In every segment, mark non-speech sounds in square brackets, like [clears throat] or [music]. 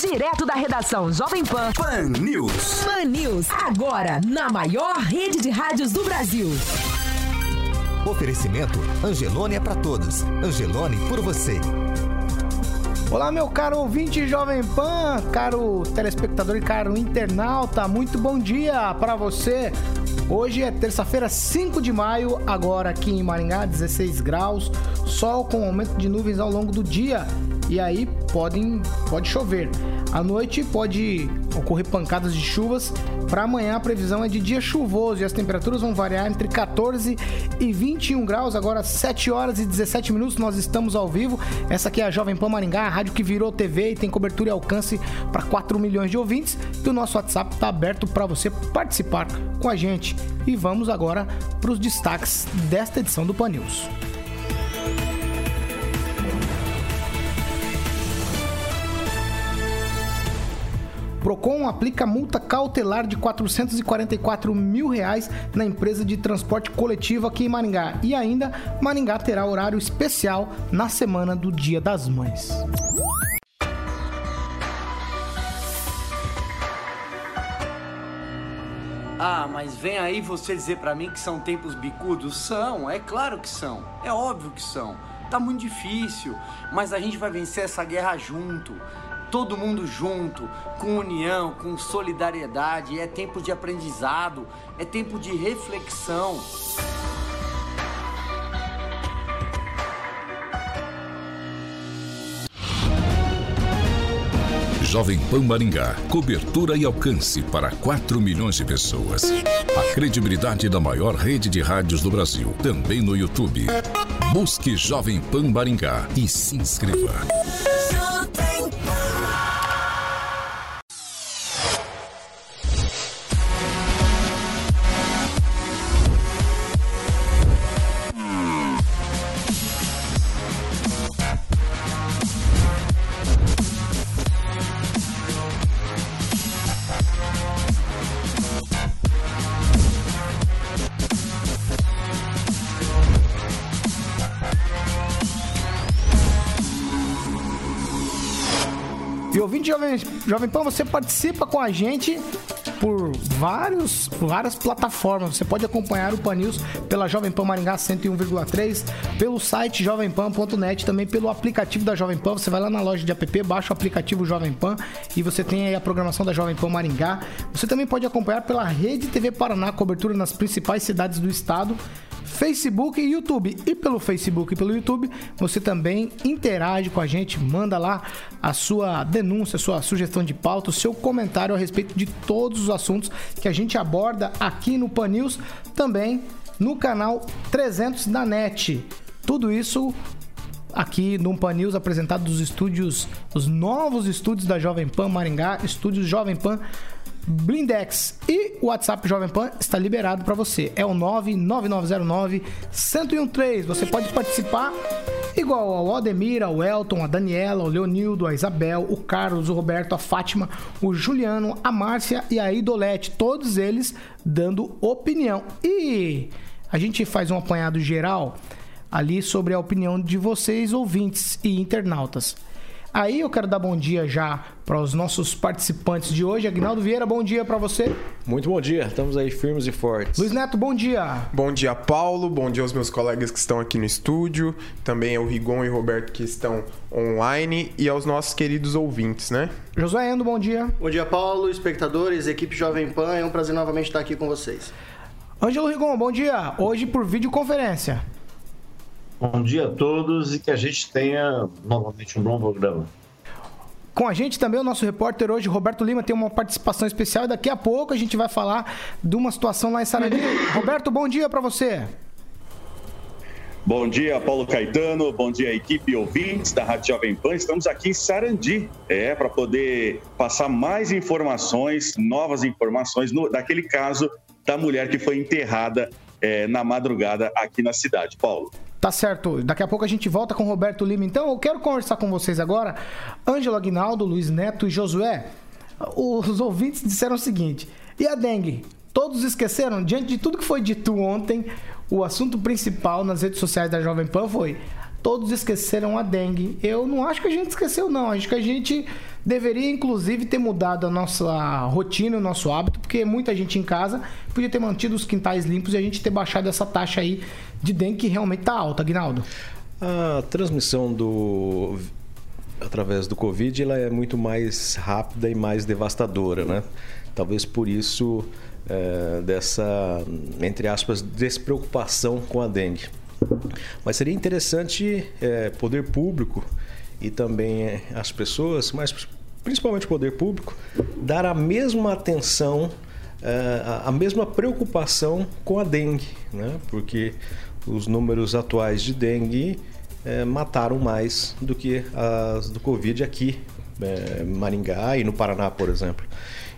Direto da redação Jovem Pan. Pan News. Pan News. Agora, na maior rede de rádios do Brasil. Oferecimento Angelone é para todos. Angelone por você. Olá, meu caro ouvinte Jovem Pan, caro telespectador e caro internauta, muito bom dia para você. Hoje é terça-feira, 5 de maio, agora aqui em Maringá, 16 graus, sol com aumento de nuvens ao longo do dia e aí podem, pode chover. À noite pode ocorrer pancadas de chuvas. Para amanhã a previsão é de dia chuvoso e as temperaturas vão variar entre 14 e 21 graus. Agora 7 horas e 17 minutos nós estamos ao vivo. Essa aqui é a Jovem Pan Maringá, a rádio que virou TV e tem cobertura e alcance para 4 milhões de ouvintes. E o nosso WhatsApp está aberto para você participar com a gente. E vamos agora para os destaques desta edição do Pan News. Procon aplica multa cautelar de 444 mil reais na empresa de transporte coletivo aqui em Maringá. E ainda, Maringá terá horário especial na semana do Dia das Mães. Ah, mas vem aí você dizer pra mim que são tempos bicudos? São, é claro que são. É óbvio que são. Tá muito difícil, mas a gente vai vencer essa guerra junto todo mundo junto, com união, com solidariedade. É tempo de aprendizado, é tempo de reflexão. Jovem Pan Maringá, cobertura e alcance para 4 milhões de pessoas. A credibilidade da maior rede de rádios do Brasil, também no YouTube. Busque Jovem Pan Maringá e se inscreva. Jovem, Pan, você participa com a gente por vários, várias plataformas. Você pode acompanhar o Pan News pela Jovem Pan Maringá 101,3, pelo site jovempan.net, também pelo aplicativo da Jovem Pan. Você vai lá na loja de app, baixa o aplicativo Jovem Pan e você tem aí a programação da Jovem Pan Maringá. Você também pode acompanhar pela Rede TV Paraná, cobertura nas principais cidades do estado. Facebook e YouTube. E pelo Facebook e pelo YouTube, você também interage com a gente, manda lá a sua denúncia, a sua sugestão de pauta, o seu comentário a respeito de todos os assuntos que a gente aborda aqui no Pan News, também no canal 300 da NET. Tudo isso aqui no Pan News apresentado dos estúdios, os novos estúdios da Jovem Pan Maringá, estúdios Jovem Pan Blindex. E o WhatsApp Jovem Pan está liberado para você. É o 99909 1013. Você pode participar igual ao Ademir, ao Elton, a Daniela, o Leonildo, a Isabel, o Carlos, o Roberto, a Fátima, o Juliano, a Márcia e a Idolete. Todos eles dando opinião. E a gente faz um apanhado geral ali sobre a opinião de vocês, ouvintes e internautas. Aí eu quero dar bom dia já para os nossos participantes de hoje. Agnaldo Vieira, bom dia para você. Muito bom dia, estamos aí firmes e fortes. Luiz Neto, bom dia. Bom dia, Paulo. Bom dia aos meus colegas que estão aqui no estúdio. Também ao Rigon e Roberto que estão online. E aos nossos queridos ouvintes, né? Josué Endo, bom dia. Bom dia, Paulo, espectadores, equipe Jovem Pan. É um prazer novamente estar aqui com vocês. Ângelo Rigon, bom dia. Hoje por videoconferência. Bom dia a todos e que a gente tenha novamente um bom programa. Com a gente também o nosso repórter hoje, Roberto Lima, tem uma participação especial e daqui a pouco a gente vai falar de uma situação lá em Sarandi. Roberto, bom dia para você. Bom dia, Paulo Caetano. Bom dia, equipe ouvintes da Rádio Jovem Pan. Estamos aqui em Sarandi, é, para poder passar mais informações, novas informações no, daquele caso da mulher que foi enterrada é, na madrugada aqui na cidade. Paulo. Tá certo. Daqui a pouco a gente volta com Roberto Lima. Então, eu quero conversar com vocês agora. Ângelo Aguinaldo, Luiz Neto e Josué. Os ouvintes disseram o seguinte: e a dengue? Todos esqueceram? Diante de tudo que foi dito ontem, o assunto principal nas redes sociais da Jovem Pan foi todos esqueceram a dengue. Eu não acho que a gente esqueceu, não. Acho que a gente deveria, inclusive, ter mudado a nossa rotina, o nosso hábito, porque muita gente em casa podia ter mantido os quintais limpos e a gente ter baixado essa taxa aí de dengue que realmente está alta, Aguinaldo. A transmissão do através do Covid ela é muito mais rápida e mais devastadora, né? Talvez por isso é, dessa, entre aspas, despreocupação com a dengue. Mas seria interessante é, poder público e também é, as pessoas, mas principalmente o poder público, dar a mesma atenção, a mesma preocupação com a dengue, né? porque os números atuais de dengue é, mataram mais do que as do Covid aqui, é, Maringá e no Paraná, por exemplo.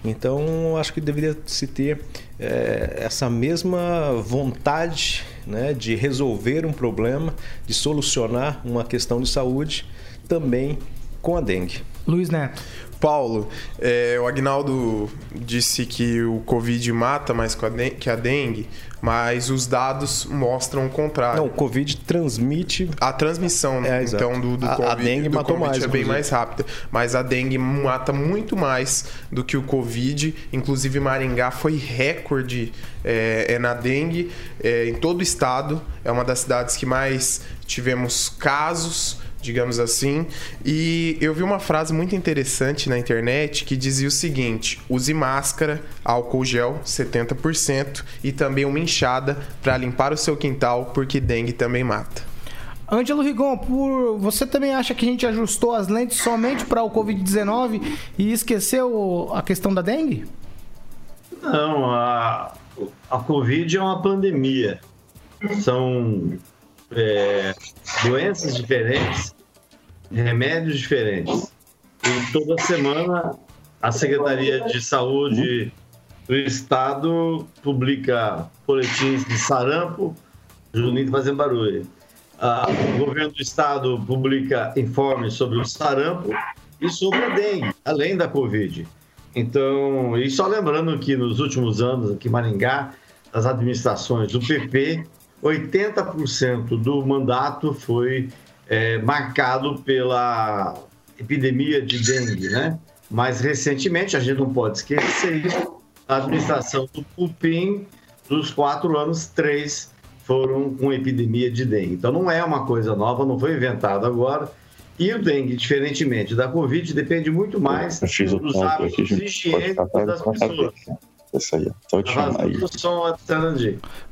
Então, acho que deveria se ter é, essa mesma vontade né, de resolver um problema, de solucionar uma questão de saúde também com a dengue. Luiz Neto. Paulo, é, o Agnaldo disse que o Covid mata mais que a dengue, mas os dados mostram o contrário. Não, o Covid transmite. A transmissão, é, então, do, do a, Covid, a dengue do matou COVID mais, é bem inclusive. mais rápida. Mas a dengue mata muito mais do que o Covid. Inclusive, Maringá foi recorde é, é na dengue é, em todo o estado. É uma das cidades que mais tivemos casos digamos assim. E eu vi uma frase muito interessante na internet que dizia o seguinte: use máscara, álcool gel 70% e também uma enxada para limpar o seu quintal, porque dengue também mata. Ângelo Rigon, por você também acha que a gente ajustou as lentes somente para o Covid-19 e esqueceu a questão da dengue? Não, a, a Covid é uma pandemia. São é, doenças diferentes, remédios diferentes. E toda semana a Secretaria de Saúde do Estado publica boletins de sarampo, Juninho fazendo barulho. Ah, o governo do Estado publica informes sobre o sarampo e sobre a dengue, além da Covid. Então, e só lembrando que nos últimos anos aqui em Maringá, as administrações do PP, 80% do mandato foi é, marcado pela epidemia de dengue, né? Mais recentemente, a gente não pode esquecer, a administração do Pupim, dos quatro anos, três foram com epidemia de dengue. Então não é uma coisa nova, não foi inventado agora. E o dengue, diferentemente da Covid, depende muito mais dos hábitos higiênicos das pessoas. Isso aí, só te chamar aí. O som.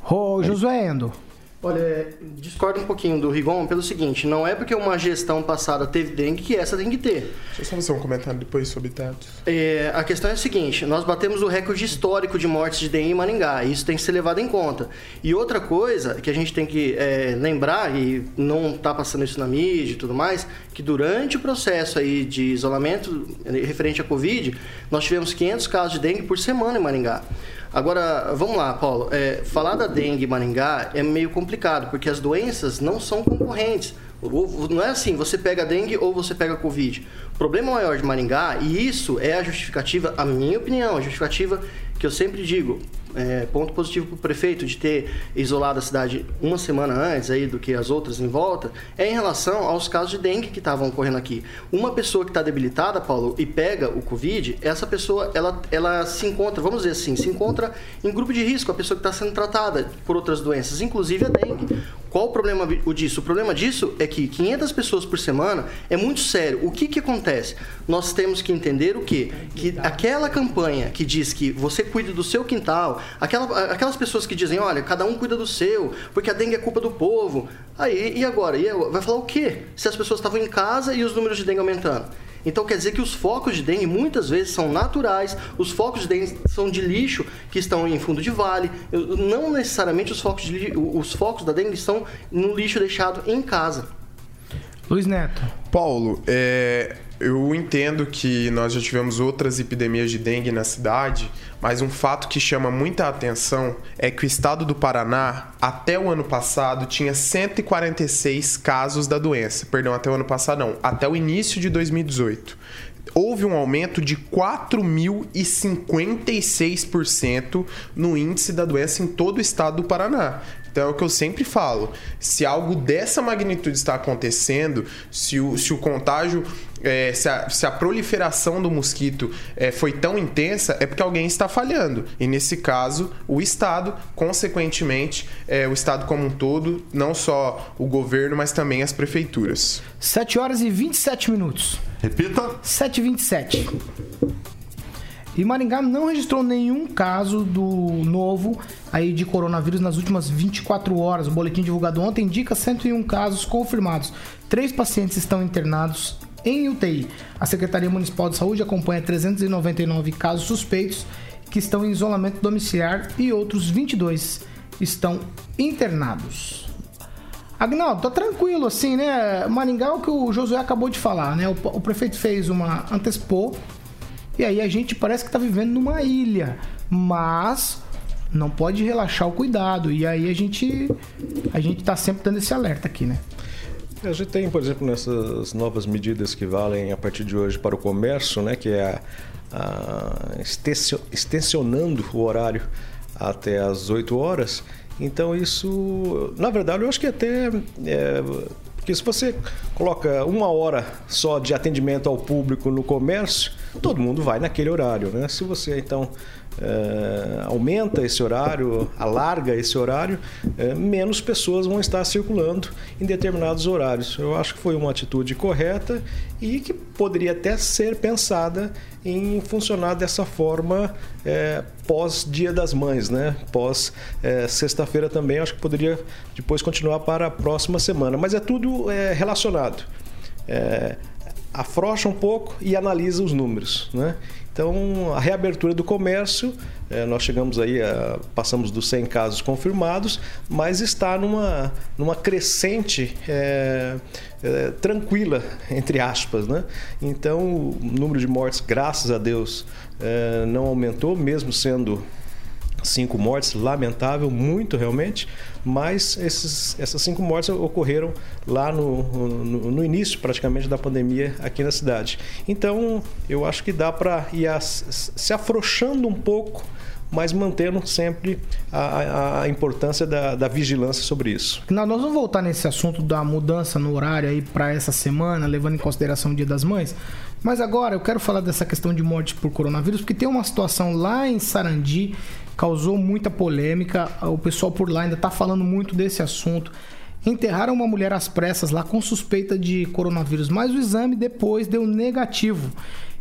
Ô, Josué Endo. Olha, discordo um pouquinho do Rigon pelo seguinte: não é porque uma gestão passada teve dengue que essa tem que ter. Deixa eu só fazer um comentário depois sobre dados. É, a questão é a seguinte: nós batemos o recorde histórico de mortes de dengue em Maringá. E isso tem que ser levado em conta. E outra coisa que a gente tem que é, lembrar, e não está passando isso na mídia e tudo mais, que durante o processo aí de isolamento eh, referente à Covid, nós tivemos 500 casos de dengue por semana em Maringá. Agora, vamos lá, Paulo. É, falar da dengue em Maringá é meio complicado, porque as doenças não são concorrentes. Não é assim, você pega dengue ou você pega Covid. O problema maior de Maringá, e isso é a justificativa, a minha opinião, a justificativa que eu sempre digo, é, ponto positivo para o prefeito de ter isolado a cidade uma semana antes aí do que as outras em volta, é em relação aos casos de dengue que estavam ocorrendo aqui. Uma pessoa que está debilitada, Paulo, e pega o Covid, essa pessoa, ela, ela se encontra, vamos dizer assim, se encontra em grupo de risco, a pessoa que está sendo tratada por outras doenças, inclusive a dengue. Qual o problema disso? O problema disso é que 500 pessoas por semana é muito sério. O que, que acontece? Nós temos que entender o quê? Que aquela campanha que diz que você cuide do seu quintal, aquela, aquelas pessoas que dizem, olha, cada um cuida do seu, porque a dengue é culpa do povo. Aí, e agora? E agora? vai falar o quê? Se as pessoas estavam em casa e os números de dengue aumentando. Então quer dizer que os focos de dengue muitas vezes são naturais, os focos de dengue são de lixo que estão em fundo de vale. Não necessariamente os focos, de os focos da dengue estão no lixo deixado em casa. Luiz Neto. Paulo, é, Eu entendo que nós já tivemos outras epidemias de dengue na cidade, mas um fato que chama muita atenção é que o estado do Paraná, até o ano passado, tinha 146 casos da doença. Perdão, até o ano passado não, até o início de 2018 houve um aumento de 4.056% no índice da doença em todo o estado do Paraná. Então é o que eu sempre falo. Se algo dessa magnitude está acontecendo, se o, se o contágio, é, se, a, se, a, proliferação do mosquito é, foi tão intensa, é porque alguém está falhando. E nesse caso, o Estado, consequentemente, é, o Estado como um todo, não só o governo, mas também as prefeituras. 7 horas e 27 minutos. Repita. 7 e 27. Maringá não registrou nenhum caso do novo aí de coronavírus nas últimas 24 horas. O boletim divulgado ontem indica 101 casos confirmados. Três pacientes estão internados em UTI. A Secretaria Municipal de Saúde acompanha 399 casos suspeitos que estão em isolamento domiciliar e outros 22 estão internados. Agnaldo, tá tranquilo assim, né? Maringá é o que o Josué acabou de falar, né? O, o prefeito fez uma antecipou e aí a gente parece que está vivendo numa ilha, mas não pode relaxar o cuidado. E aí a gente a gente está sempre dando esse alerta aqui, né? A gente tem, por exemplo, nessas novas medidas que valem a partir de hoje para o comércio, né, que é a, a extensionando o horário até as 8 horas. Então isso, na verdade, eu acho que até é, porque se você coloca uma hora só de atendimento ao público no comércio, todo mundo vai naquele horário, né? Se você então é, aumenta esse horário, alarga esse horário, é, menos pessoas vão estar circulando em determinados horários. Eu acho que foi uma atitude correta e que poderia até ser pensada em funcionar dessa forma é, pós Dia das Mães, né? Pós sexta-feira também, acho que poderia depois continuar para a próxima semana. Mas é tudo relacionado. afrouxa um pouco e analisa os números, né? Então, a reabertura do comércio, é, nós chegamos aí, a, passamos dos 100 casos confirmados, mas está numa, numa crescente é, é, tranquila, entre aspas. Né? Então, o número de mortes, graças a Deus, é, não aumentou, mesmo sendo cinco mortes, lamentável, muito realmente, mas esses, essas cinco mortes ocorreram lá no, no, no, início praticamente da pandemia aqui na cidade. Então eu acho que dá para ir a, se afrouxando um pouco, mas mantendo sempre a, a importância da, da, vigilância sobre isso. Não, nós vamos voltar nesse assunto da mudança no horário aí para essa semana, levando em consideração o Dia das Mães. Mas agora eu quero falar dessa questão de morte por coronavírus, porque tem uma situação lá em Sarandi causou muita polêmica. O pessoal por lá ainda está falando muito desse assunto. Enterraram uma mulher às pressas lá com suspeita de coronavírus, mas o exame depois deu negativo.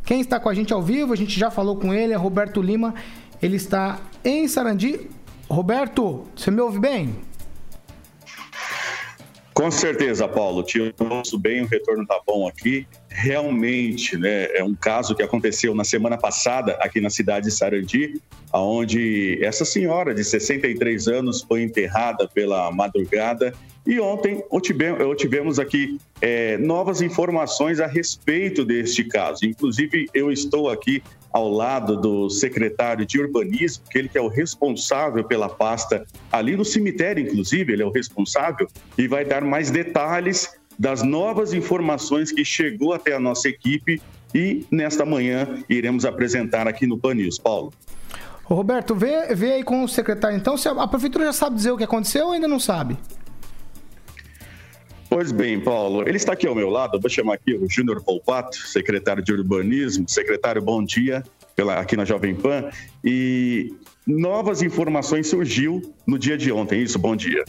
Quem está com a gente ao vivo, a gente já falou com ele, é Roberto Lima. Ele está em Sarandi. Roberto, você me ouve bem? Com certeza, Paulo. Te ouço bem, o retorno está bom aqui. Realmente, né, é um caso que aconteceu na semana passada aqui na cidade de Sarandi, onde essa senhora de 63 anos foi enterrada pela madrugada e ontem tivemos aqui é, novas informações a respeito deste caso. Inclusive, eu estou aqui ao lado do secretário de urbanismo, que ele que é o responsável pela pasta ali no cemitério, inclusive, ele é o responsável, e vai dar mais detalhes das novas informações que chegou até a nossa equipe e nesta manhã iremos apresentar aqui no Pan News. Paulo. Roberto, vê, vê aí com o secretário então, se a prefeitura já sabe dizer o que aconteceu ou ainda não sabe? Pois bem, Paulo, ele está aqui ao meu lado, vou chamar aqui o Júnior Volpato, secretário de Urbanismo. Secretário, bom dia, pela, aqui na Jovem Pan. E novas informações surgiu no dia de ontem, isso, bom dia.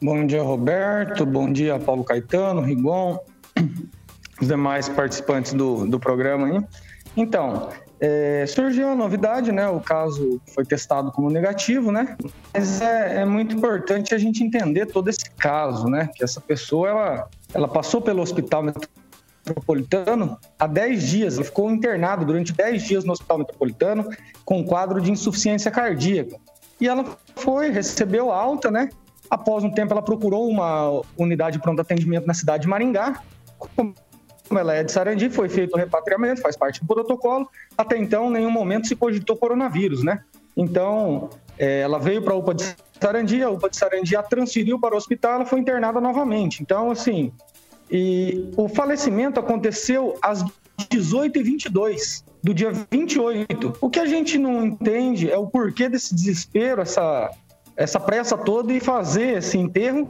Bom dia, Roberto, bom dia, Paulo Caetano, Rigon, [clears throat] os demais participantes do, do programa aí. Então, é, surgiu a novidade, né? O caso foi testado como negativo, né? Mas é, é, muito importante a gente entender todo esse caso, né? Que essa pessoa, ela, ela passou pelo hospital metropolitano há 10 dias, ela ficou internada durante 10 dias no hospital metropolitano com um quadro de insuficiência cardíaca. E ela foi, recebeu alta, né? Após um tempo, ela procurou uma unidade de pronto atendimento na cidade de Maringá, ela é de Sarandi, foi feito o repatriamento, faz parte do protocolo. Até então, em nenhum momento se cogitou coronavírus, né? Então, é, ela veio para a UPA de Sarandi, a UPA de Sarandi a transferiu para o hospital, ela foi internada novamente. Então, assim, e o falecimento aconteceu às 18h22 do dia 28. O que a gente não entende é o porquê desse desespero, essa, essa pressa toda e fazer esse enterro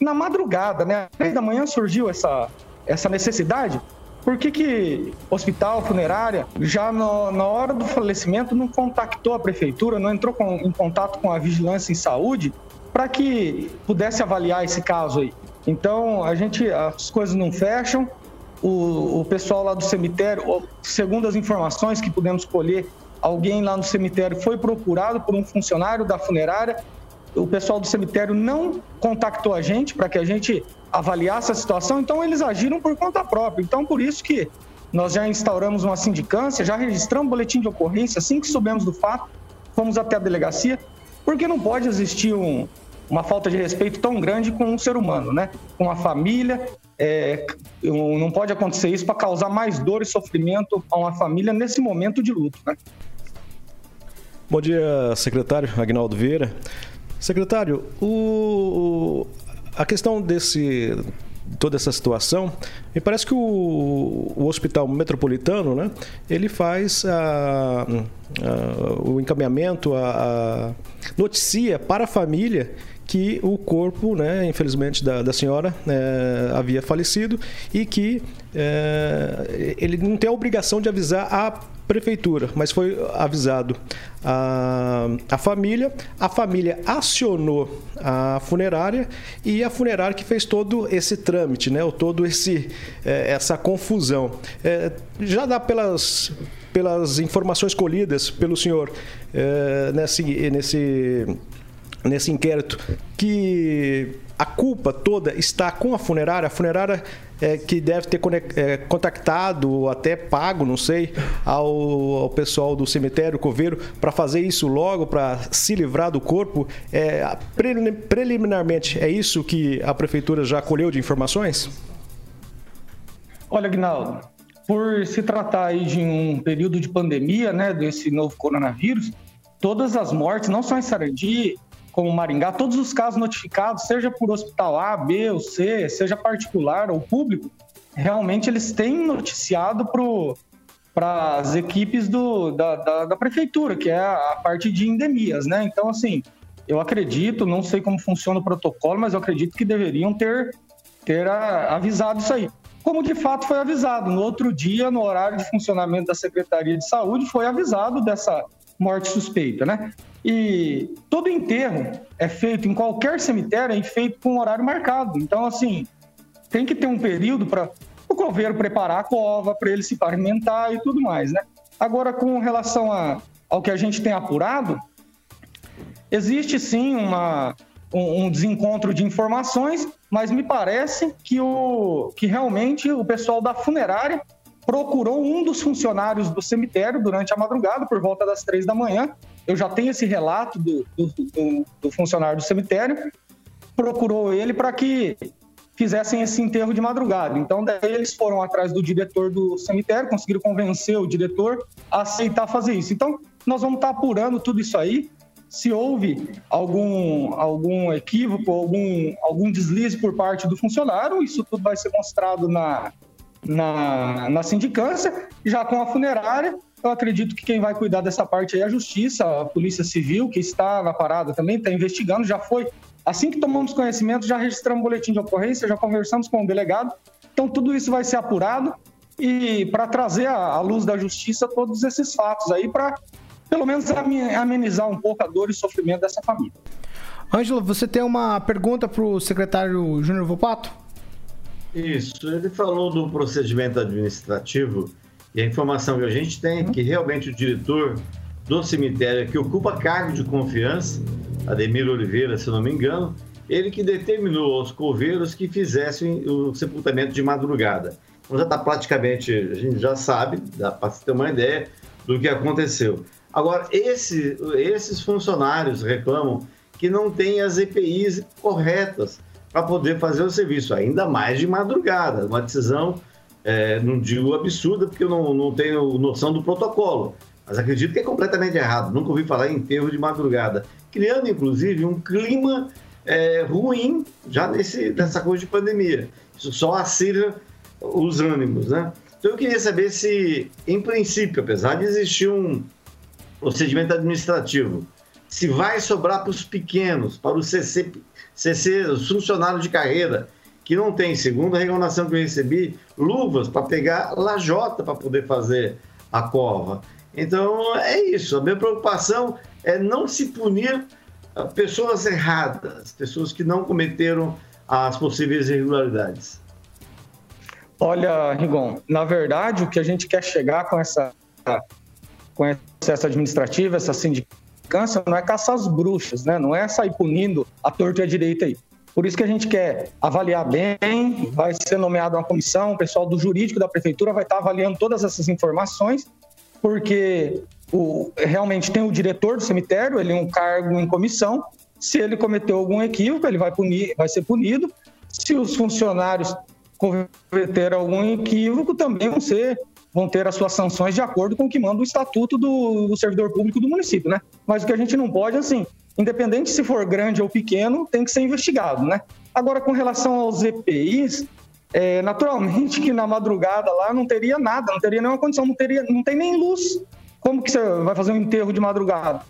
na madrugada, né? Às três da manhã surgiu essa, essa necessidade. Por que, que hospital, funerária, já no, na hora do falecimento não contactou a prefeitura, não entrou com, em contato com a vigilância em saúde para que pudesse avaliar esse caso aí? Então, a gente, as coisas não fecham. O, o pessoal lá do cemitério, segundo as informações que pudemos colher, alguém lá no cemitério foi procurado por um funcionário da funerária. O pessoal do cemitério não contactou a gente para que a gente avaliasse a situação, então eles agiram por conta própria. Então, por isso que nós já instauramos uma sindicância, já registramos um boletim de ocorrência, assim que soubemos do fato, fomos até a delegacia, porque não pode existir um, uma falta de respeito tão grande com um ser humano, né? Com a família. É, não pode acontecer isso para causar mais dor e sofrimento a uma família nesse momento de luto, né? Bom dia, secretário Agnaldo Vieira. Secretário, o, a questão desse toda essa situação, me parece que o, o Hospital Metropolitano, né, ele faz a, a, o encaminhamento, a, a, noticia para a família que o corpo, né, infelizmente, da, da senhora é, havia falecido e que é, ele não tem a obrigação de avisar a prefeitura, mas foi avisado a, a família, a família acionou a funerária e a funerária que fez todo esse trâmite, né, todo esse é, essa confusão. É, já dá pelas pelas informações colhidas pelo senhor é, nesse nesse nesse inquérito que a culpa toda está com a funerária, a funerária é, que deve ter é, contactado ou até pago, não sei, ao, ao pessoal do cemitério Coveiro para fazer isso logo, para se livrar do corpo. É, preliminarmente, é isso que a prefeitura já colheu de informações? Olha, Aguinaldo, por se tratar aí de um período de pandemia, né, desse novo coronavírus, todas as mortes, não só em Sarandi, como Maringá, todos os casos notificados, seja por hospital A, B ou C, seja particular ou público, realmente eles têm noticiado para as equipes do, da, da, da, prefeitura, que é a, parte de endemias, né? Então, assim, eu acredito, não sei como funciona o protocolo, mas eu acredito que deveriam ter, ter a, avisado isso aí. Como de fato foi avisado. No outro dia, no horário de funcionamento da Secretaria de Saúde, foi avisado dessa morte suspeita, né? E todo enterro é feito em qualquer cemitério, é feito com um horário marcado. Então, assim, tem que ter um período para o coveiro preparar a cova, para ele se pavimentar e tudo mais, né? Agora, com relação a, ao que a gente tem apurado, existe sim uma, um, um desencontro de informações, mas me parece que, o, que realmente o pessoal da funerária procurou um dos funcionários do cemitério durante a madrugada, por volta das três da manhã, eu já tenho esse relato do, do, do, do funcionário do cemitério, procurou ele para que fizessem esse enterro de madrugada. Então, daí eles foram atrás do diretor do cemitério, conseguiram convencer o diretor a aceitar fazer isso. Então, nós vamos estar apurando tudo isso aí. Se houve algum, algum equívoco, algum, algum deslize por parte do funcionário, isso tudo vai ser mostrado na, na, na sindicância, já com a funerária, eu acredito que quem vai cuidar dessa parte aí é a Justiça, a Polícia Civil, que está na parada também, está investigando, já foi. Assim que tomamos conhecimento, já registramos um boletim de ocorrência, já conversamos com o delegado. Então, tudo isso vai ser apurado e para trazer à luz da justiça todos esses fatos aí, para pelo menos amenizar um pouco a dor e sofrimento dessa família. Ângelo, você tem uma pergunta para o secretário Júnior Vopato? Isso, ele falou do procedimento administrativo e a informação que a gente tem é que realmente o diretor do cemitério, que ocupa cargo de confiança, Ademir Oliveira, se não me engano, ele que determinou aos coveiros que fizessem o sepultamento de madrugada. Então já está praticamente, a gente já sabe, dá para ter uma ideia do que aconteceu. Agora, esse, esses funcionários reclamam que não tem as EPIs corretas para poder fazer o serviço, ainda mais de madrugada. Uma decisão é, não digo absurda, porque eu não, não tenho noção do protocolo, mas acredito que é completamente errado. Nunca ouvi falar em enterro de madrugada, criando inclusive um clima é, ruim já nesse, nessa coisa de pandemia. Isso só acirra os ânimos, né? Então eu queria saber se, em princípio, apesar de existir um procedimento administrativo, se vai sobrar para os pequenos, para os CC, CC, os funcionários de carreira, que não tem, segundo a reclamação que eu recebi, luvas para pegar lajota para poder fazer a cova. Então é isso. A minha preocupação é não se punir pessoas erradas, pessoas que não cometeram as possíveis irregularidades. Olha, Rigon, na verdade, o que a gente quer chegar com essa, com essa administrativa, essa sindicância, não é caçar as bruxas, né? Não é sair punindo a torta e a direita aí. Por isso que a gente quer avaliar bem, vai ser nomeada uma comissão, o pessoal do jurídico da prefeitura vai estar avaliando todas essas informações, porque o, realmente tem o diretor do cemitério, ele é um cargo em comissão. Se ele cometeu algum equívoco, ele vai, punir, vai ser punido. Se os funcionários cometeram algum equívoco, também vão ser vão ter as suas sanções de acordo com o que manda o estatuto do, do servidor público do município, né? Mas o que a gente não pode, assim, independente se for grande ou pequeno, tem que ser investigado, né? Agora, com relação aos EPIs, é, naturalmente que na madrugada lá não teria nada, não teria nenhuma condição, não, teria, não tem nem luz. Como que você vai fazer um enterro de madrugada?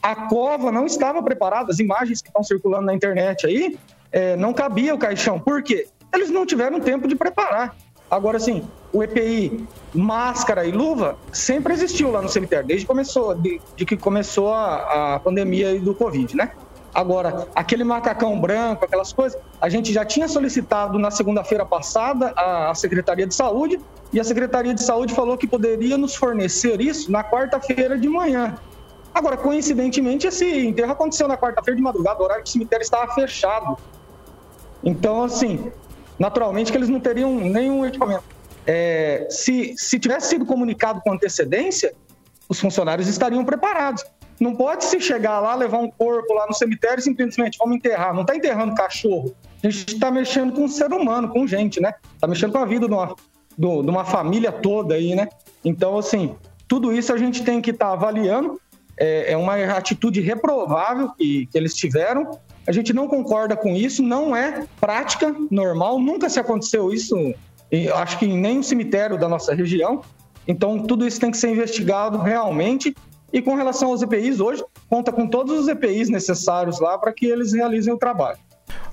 A cova não estava preparada, as imagens que estão circulando na internet aí, é, não cabia o caixão. Por quê? eles não tiveram tempo de preparar. Agora, assim, o EPI, máscara e luva, sempre existiu lá no cemitério, desde começou, de, de que começou a, a pandemia do Covid, né? Agora, aquele macacão branco, aquelas coisas, a gente já tinha solicitado na segunda-feira passada à Secretaria de Saúde e a Secretaria de Saúde falou que poderia nos fornecer isso na quarta-feira de manhã. Agora, coincidentemente, esse enterro aconteceu na quarta-feira de madrugada, o horário que o cemitério estava fechado. Então, assim, naturalmente que eles não teriam nenhum equipamento. É, se, se tivesse sido comunicado com antecedência, os funcionários estariam preparados. Não pode se chegar lá, levar um corpo lá no cemitério e simplesmente vamos enterrar. Não está enterrando cachorro. A gente está mexendo com um ser humano, com gente, né? Está mexendo com a vida de uma, de uma família toda aí, né? Então, assim, tudo isso a gente tem que estar tá avaliando. É, é, uma atitude reprovável que, que eles tiveram a gente não concorda com isso, não é prática normal, nunca se aconteceu isso, acho que em nenhum cemitério da nossa região. Então, tudo isso tem que ser investigado realmente. E com relação aos EPIs, hoje, conta com todos os EPIs necessários lá para que eles realizem o trabalho.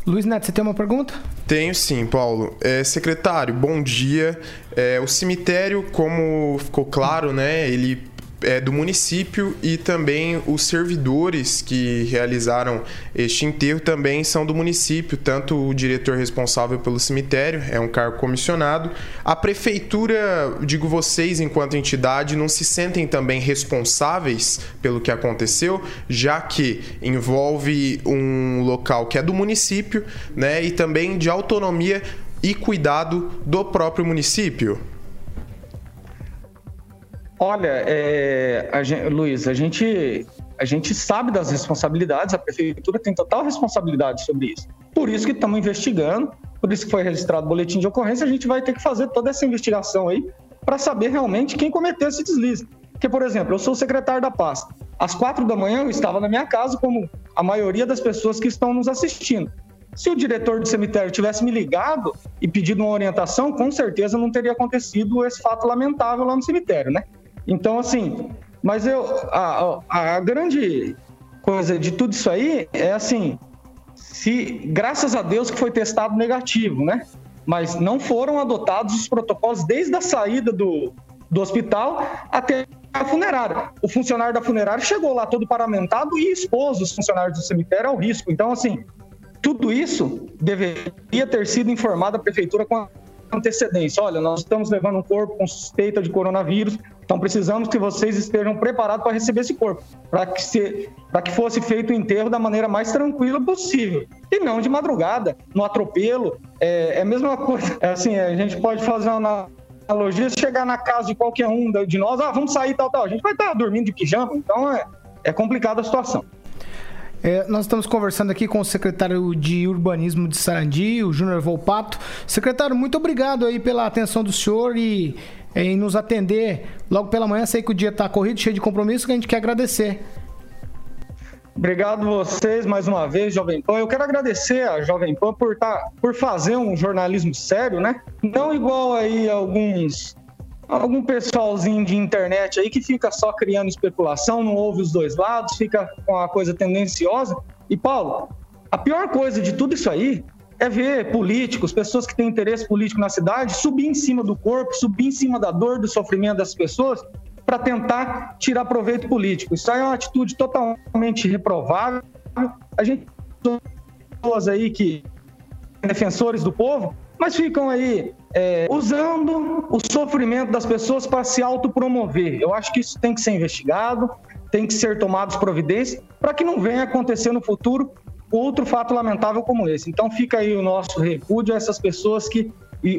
Luiz Neto, você tem uma pergunta? Tenho sim, Paulo. É, secretário, bom dia. É, o cemitério, como ficou claro, né, ele é, do município e também os servidores que realizaram este enterro também são do município, tanto o diretor responsável pelo cemitério, é um cargo comissionado. A prefeitura, digo vocês, enquanto entidade, não se sentem também responsáveis pelo que aconteceu, já que envolve um local que é do município, né, e também de autonomia e cuidado do próprio município? Olha, é, a gente, Luiz, a gente, a gente sabe das responsabilidades, a prefeitura tem total responsabilidade sobre isso. Por isso que estamos investigando, por isso que foi registrado o boletim de ocorrência, a gente vai ter que fazer toda essa investigação aí para saber realmente quem cometeu esse deslize. Porque, por exemplo, eu sou secretário da pasta. Às quatro da manhã eu estava na minha casa, como a maioria das pessoas que estão nos assistindo. Se o diretor do cemitério tivesse me ligado e pedido uma orientação, com certeza não teria acontecido esse fato lamentável lá no cemitério, né? Então, assim, mas eu. A, a, grande coisa de tudo isso aí é assim: se, graças a Deus que foi testado negativo, né? Mas não foram adotados os protocolos desde a saída do, do hospital até a funerária. O funcionário da funerária chegou lá todo paramentado e expôs os funcionários do cemitério ao risco. Então, assim, tudo isso deveria ter sido informado à prefeitura com antecedência. Olha, nós estamos levando um corpo com suspeita de coronavírus, então precisamos que vocês estejam preparados para receber esse corpo, para que, se, que fosse feito o enterro da maneira mais tranquila possível. E não de madrugada, no atropelo. É, é a mesma coisa. É assim, a gente pode fazer uma analogia, se chegar na casa de qualquer um de nós, ah, vamos sair tal, tal. A gente vai estar dormindo de pijama, então é, é complicada a situação. É, nós estamos conversando aqui com o secretário de Urbanismo de Sarandi, o Júnior Volpato. Secretário, muito obrigado aí pela atenção do senhor e é, em nos atender logo pela manhã. Sei que o dia está corrido, cheio de compromisso, que a gente quer agradecer. Obrigado vocês mais uma vez, Jovem Pan. Eu quero agradecer a Jovem Pan por, tá, por fazer um jornalismo sério, né? Não igual aí alguns algum pessoalzinho de internet aí que fica só criando especulação, não ouve os dois lados, fica com a coisa tendenciosa. E Paulo, a pior coisa de tudo isso aí é ver políticos, pessoas que têm interesse político na cidade, subir em cima do corpo, subir em cima da dor, do sofrimento das pessoas para tentar tirar proveito político. Isso aí é uma atitude totalmente reprovável. A gente pessoas aí que defensores do povo, mas ficam aí é, usando o sofrimento das pessoas para se autopromover. Eu acho que isso tem que ser investigado, tem que ser tomados providências para que não venha acontecer no futuro outro fato lamentável como esse. Então fica aí o nosso repúdio a essas pessoas que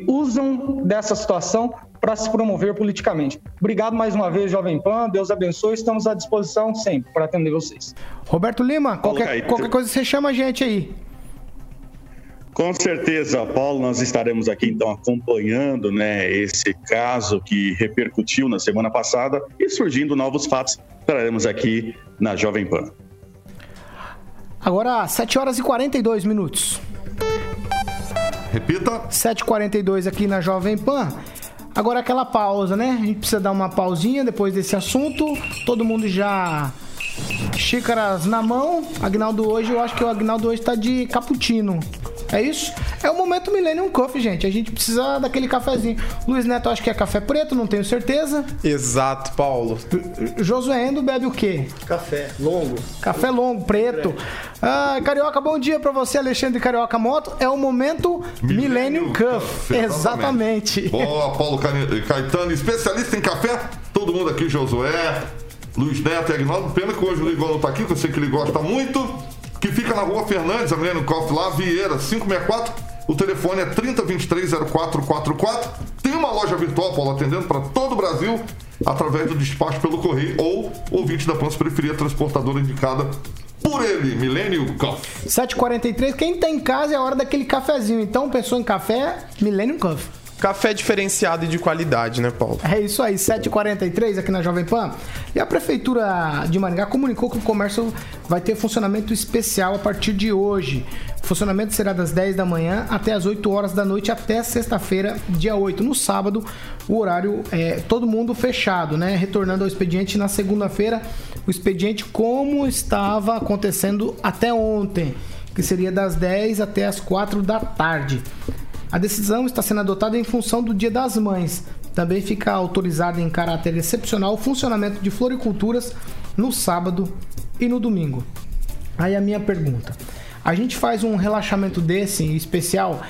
usam dessa situação para se promover politicamente. Obrigado mais uma vez, Jovem Pan. Deus abençoe. Estamos à disposição sempre para atender vocês. Roberto Lima, qualquer, qualquer coisa você chama a gente aí. Com certeza, Paulo, nós estaremos aqui então acompanhando né, esse caso que repercutiu na semana passada e surgindo novos fatos, estaremos aqui na Jovem Pan. Agora, 7 horas e 42 minutos. Repita. 7h42 aqui na Jovem Pan. Agora aquela pausa, né? A gente precisa dar uma pausinha depois desse assunto. Todo mundo já. Xícaras na mão. Agnaldo hoje, eu acho que o Agnaldo hoje tá de cappuccino. É isso? É o momento Millennium Coffee, gente. A gente precisa daquele cafezinho. Luiz Neto, acho que é café preto, não tenho certeza. Exato, Paulo. Josué Endo bebe o quê? Café longo. Café longo, preto. Ah, Carioca, bom dia pra você, Alexandre Carioca Moto. É o momento Millennium, Cuff. Exatamente. Boa, Paulo Cani- Caetano, especialista em café. Todo mundo aqui, Josué, Luiz Neto e Agnaldo. Pena que hoje o Ligol não tá aqui, que eu sei que ele gosta muito. Que fica na rua Fernandes, a Millennium Coffee lá, Vieira, 564. O telefone é 3023-0444. Tem uma loja virtual, Paulo, atendendo para todo o Brasil através do despacho pelo correio ou ouvinte da Plans Periferia Transportadora indicada por ele, Millennium Coffee. 7h43. Quem tá em casa é a hora daquele cafezinho. Então, pensou em café, Millennium Coffee. Café diferenciado e de qualidade, né, Paulo? É isso aí, 7h43 aqui na Jovem Pan. E a Prefeitura de Maringá comunicou que o comércio vai ter funcionamento especial a partir de hoje. O funcionamento será das 10 da manhã até as 8 horas da noite, até sexta-feira, dia 8. No sábado, o horário é todo mundo fechado, né? Retornando ao expediente na segunda-feira, o expediente como estava acontecendo até ontem, que seria das 10 até as 4 da tarde. A decisão está sendo adotada em função do Dia das Mães. Também fica autorizado em caráter excepcional o funcionamento de floriculturas no sábado e no domingo. Aí a minha pergunta: a gente faz um relaxamento desse em especial?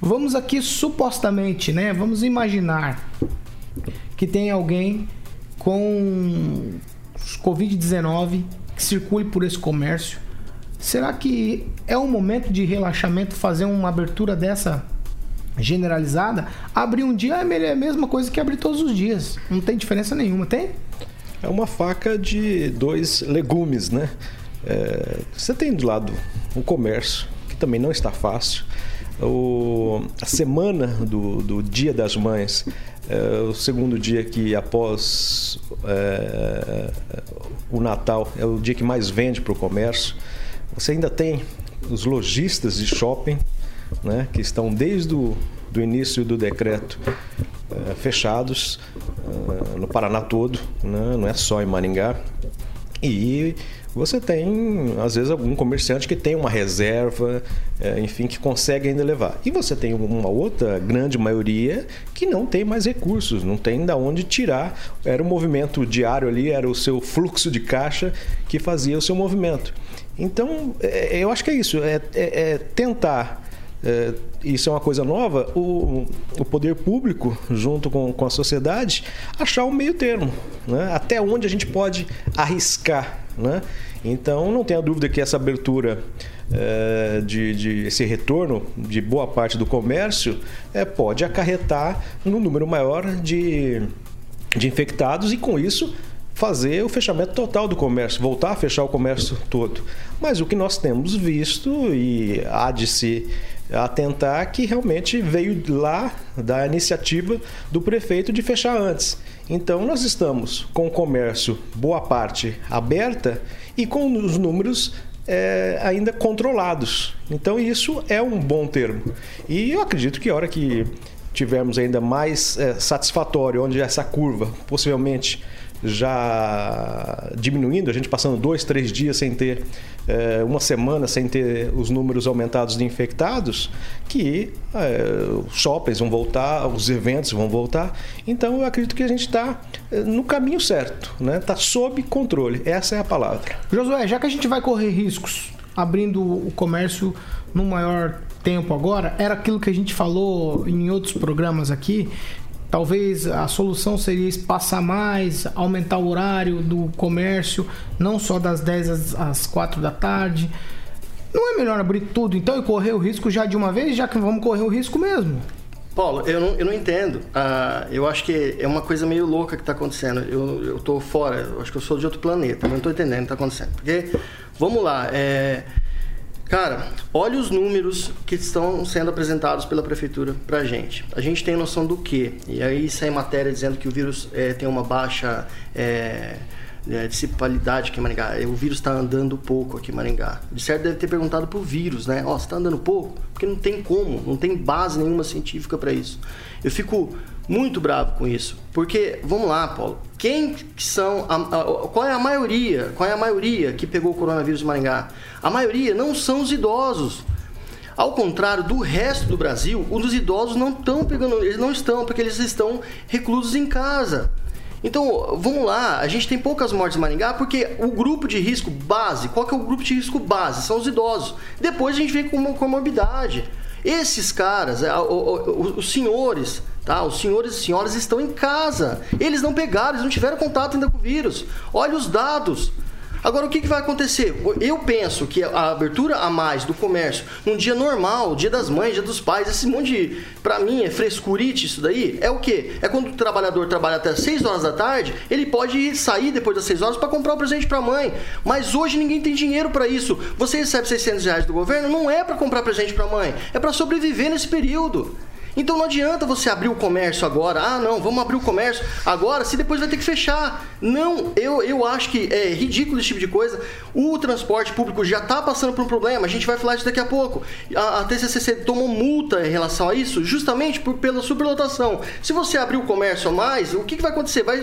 Vamos aqui supostamente, né? Vamos imaginar que tem alguém com Covid-19 que circule por esse comércio. Será que é um momento de relaxamento fazer uma abertura dessa generalizada? Abrir um dia é a mesma coisa que abrir todos os dias. Não tem diferença nenhuma, tem? É uma faca de dois legumes, né? É, você tem do lado o comércio, que também não está fácil. O, a semana do, do Dia das Mães, é, o segundo dia que após é, o Natal é o dia que mais vende para o comércio. Você ainda tem os lojistas de shopping, né, que estão desde o do início do decreto é, fechados é, no Paraná todo, né, não é só em Maringá. E você tem, às vezes, algum comerciante que tem uma reserva, é, enfim, que consegue ainda levar. E você tem uma outra grande maioria que não tem mais recursos, não tem da onde tirar. Era o movimento diário ali, era o seu fluxo de caixa que fazia o seu movimento. Então, eu acho que é isso, é, é, é tentar. É, isso é uma coisa nova, o, o poder público, junto com, com a sociedade, achar um meio termo. Né? Até onde a gente pode arriscar. Né? Então, não tenha dúvida que essa abertura é, de, de, esse retorno de boa parte do comércio é, pode acarretar num número maior de, de infectados e, com isso, fazer o fechamento total do comércio, voltar a fechar o comércio todo. Mas o que nós temos visto e há de se atentar que realmente veio lá da iniciativa do prefeito de fechar antes. Então nós estamos com o comércio boa parte aberta e com os números é, ainda controlados. Então isso é um bom termo. E eu acredito que a hora que tivermos ainda mais é, satisfatório, onde essa curva possivelmente já diminuindo, a gente passando dois, três dias sem ter é, uma semana sem ter os números aumentados de infectados, que é, os shoppings vão voltar, os eventos vão voltar. Então eu acredito que a gente está é, no caminho certo, né? Está sob controle. Essa é a palavra. Josué, já que a gente vai correr riscos abrindo o comércio no maior tempo agora, era aquilo que a gente falou em outros programas aqui. Talvez a solução seria espaçar mais, aumentar o horário do comércio, não só das 10 às, às 4 da tarde. Não é melhor abrir tudo então e correr o risco já de uma vez, já que vamos correr o risco mesmo? Paulo, eu não, eu não entendo. Ah, eu acho que é uma coisa meio louca que está acontecendo. Eu, tô fora, eu acho que eu sou de outro planeta, não estou entendendo o que está acontecendo. Porque, vamos lá, é, Cara, olha os números que estão sendo apresentados pela prefeitura pra gente. A gente tem noção do quê? E aí sai matéria dizendo que o vírus é, tem uma baixa é, é, aqui em Maringá. O vírus está andando pouco aqui em Maringá. De certo deve ter perguntado pro vírus, né? Ó, oh, você tá andando pouco? Porque não tem como, não tem base nenhuma científica para isso. Eu fico muito bravo com isso. Porque, vamos lá, Paulo, quem são. A, a, qual é a maioria? Qual é a maioria que pegou o coronavírus em Maringá? A maioria não são os idosos. Ao contrário do resto do Brasil, os idosos não estão pegando, eles não estão, porque eles estão reclusos em casa. Então, vamos lá, a gente tem poucas mortes em Maringá porque o grupo de risco base, qual que é o grupo de risco base? São os idosos. Depois a gente vem com uma comorbidade. Esses caras, os senhores, tá? Os senhores e senhoras estão em casa. Eles não pegaram, eles não tiveram contato ainda com o vírus. Olha os dados. Agora, o que, que vai acontecer? Eu penso que a abertura a mais do comércio, num dia normal, dia das mães, dia dos pais, esse monte de, pra mim, é frescurite isso daí, é o quê? É quando o trabalhador trabalha até 6 horas da tarde, ele pode sair depois das 6 horas para comprar o um presente pra mãe. Mas hoje ninguém tem dinheiro para isso. Você recebe 600 reais do governo, não é para comprar presente pra mãe, é para sobreviver nesse período. Então não adianta você abrir o comércio agora. Ah, não, vamos abrir o comércio agora, se depois vai ter que fechar. Não, eu, eu acho que é ridículo esse tipo de coisa. O transporte público já está passando por um problema, a gente vai falar disso daqui a pouco. A, a TCCC tomou multa em relação a isso, justamente por, pela superlotação. Se você abrir o comércio a mais, o que, que vai acontecer? Vai,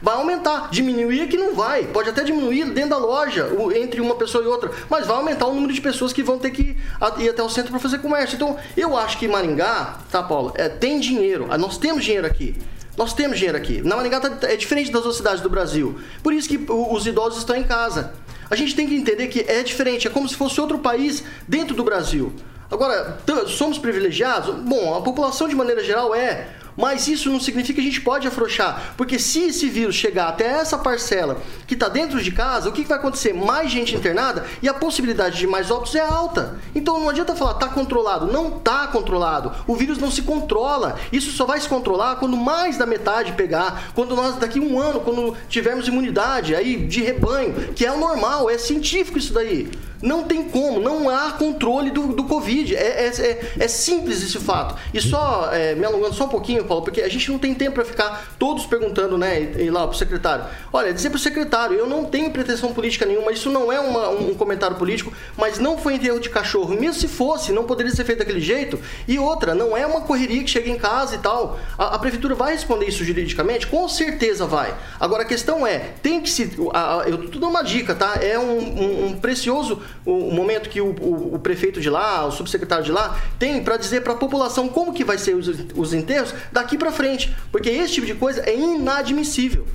vai aumentar. Diminuir é que não vai. Pode até diminuir dentro da loja, entre uma pessoa e outra, mas vai aumentar o número de pessoas que vão ter que ir até o centro para fazer comércio. Então, eu acho que Maringá, tá, Paulo? Paulo, é, tem dinheiro. Ah, nós temos dinheiro aqui. Nós temos dinheiro aqui. Na Maringá é diferente das outras cidades do Brasil. Por isso que os idosos estão em casa. A gente tem que entender que é diferente. É como se fosse outro país dentro do Brasil. Agora, somos privilegiados? Bom, a população de maneira geral é. Mas isso não significa que a gente pode afrouxar, porque se esse vírus chegar até essa parcela que está dentro de casa, o que, que, vai acontecer? Mais gente internada e a possibilidade de mais óbitos é alta. Então não adianta falar está controlado, não está controlado. O vírus não se controla. Isso só vai se controlar quando mais da metade pegar, quando nós daqui um ano, quando tivermos imunidade aí de rebanho, que é o normal, é científico isso daí. Não tem como, não há controle do, do Covid. É, é, é, é simples esse fato. E só, é, me alongando só um pouquinho, Paulo, porque a gente não tem tempo para ficar todos perguntando, né, e, lá pro secretário. Olha, dizer pro secretário, eu não tenho pretensão política nenhuma, isso não é uma, um comentário político, mas não foi enterro de cachorro. Mesmo se fosse, não poderia ser feito daquele jeito. E outra, não é uma correria que chega em casa e tal. A, a prefeitura vai responder isso juridicamente? Com certeza vai. Agora a questão é, tem que se. A, a, eu tô dando uma dica, tá? É um, um, um precioso o, momento que o, o, o, prefeito de lá, o subsecretário de lá, tem para dizer para a população como que vai ser os, os enterros daqui para frente, porque esse tipo de coisa é inadmissível.